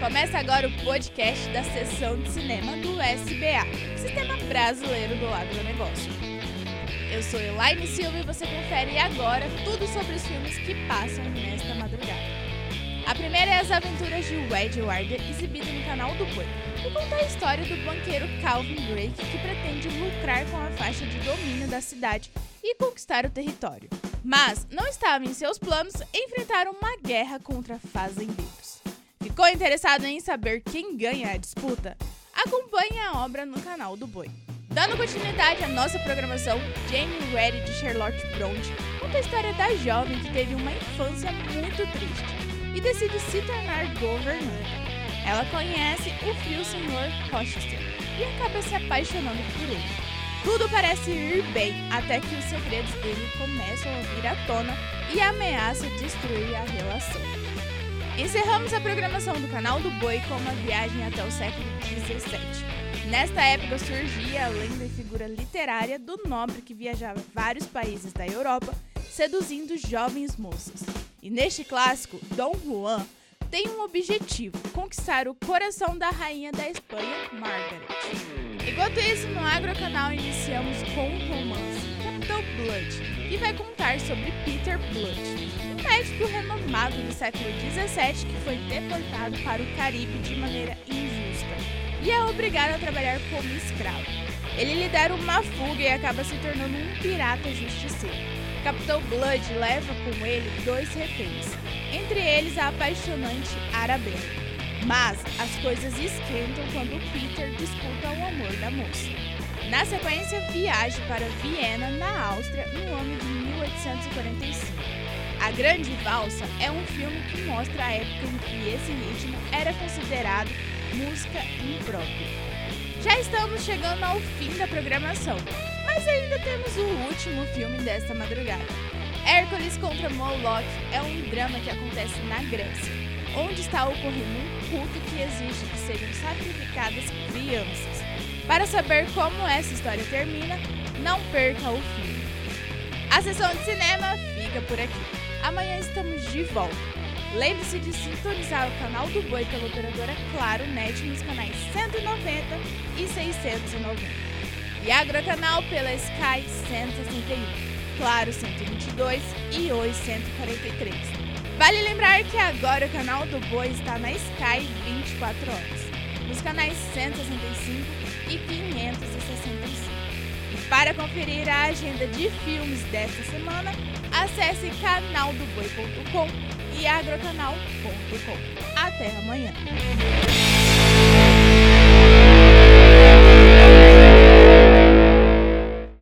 Começa agora o podcast da sessão de cinema do SBA, Sistema Brasileiro do Lado do Negócio. Eu sou Elaine Silva e você confere agora tudo sobre os filmes que passam nesta madrugada. A primeira é As Aventuras de Wade Warder, exibida no canal do Boi, e conta a história do banqueiro Calvin Drake que pretende lucrar com a faixa de domínio da cidade e conquistar o território. Mas não estava em seus planos enfrentar uma guerra contra fazendeiros. Ficou interessado em saber quem ganha a disputa? Acompanhe a obra no canal do Boi. Dando continuidade à nossa programação, Jane Reddy de Charlotte Bronte conta a história da jovem que teve uma infância muito triste e decide se tornar governanta. Ela conhece o frio Sr. Rochester e acaba se apaixonando por ele. Tudo parece ir bem até que os segredos dele começam a vir à tona e ameaçam destruir a relação. Encerramos a programação do canal do Boi com uma viagem até o século XVII. Nesta época surgia a lenda e figura literária do nobre que viajava vários países da Europa, seduzindo jovens moças. E neste clássico, Dom Juan tem um objetivo: conquistar o coração da rainha da Espanha, Margaret. Enquanto isso, no Agrocanal iniciamos com um romance, Capitão Blood, que vai contar sobre Peter Blood, um médico renomado do século XVII que foi deportado para o Caribe de maneira injusta e é obrigado a trabalhar como escravo. Ele lidera uma fuga e acaba se tornando um pirata justiceiro. Capitão Blood leva com ele dois reféns, entre eles a apaixonante Arabella. Mas as coisas esquentam quando Peter moça. Na sequência, viaja para Viena, na Áustria, no ano de 1845. A Grande Valsa é um filme que mostra a época em que esse ritmo era considerado música imprópria. Já estamos chegando ao fim da programação, mas ainda temos o último filme desta madrugada. Hércules contra Moloch é um drama que acontece na Grécia onde está ocorrendo um culto que exige que sejam sacrificadas crianças. Para saber como essa história termina, não perca o filme. A sessão de cinema fica por aqui. Amanhã estamos de volta. Lembre-se de sintonizar o canal do Boi pela operadora Claro Net nos canais 190 e 690. E Agrocanal pela Sky 161, Claro 122 e Oi 143. Vale lembrar que agora o canal do Boi está na Sky 24 horas, nos canais 165 e 565. E para conferir a agenda de filmes desta semana, acesse canaldoboi.com e agrocanal.com. Até amanhã!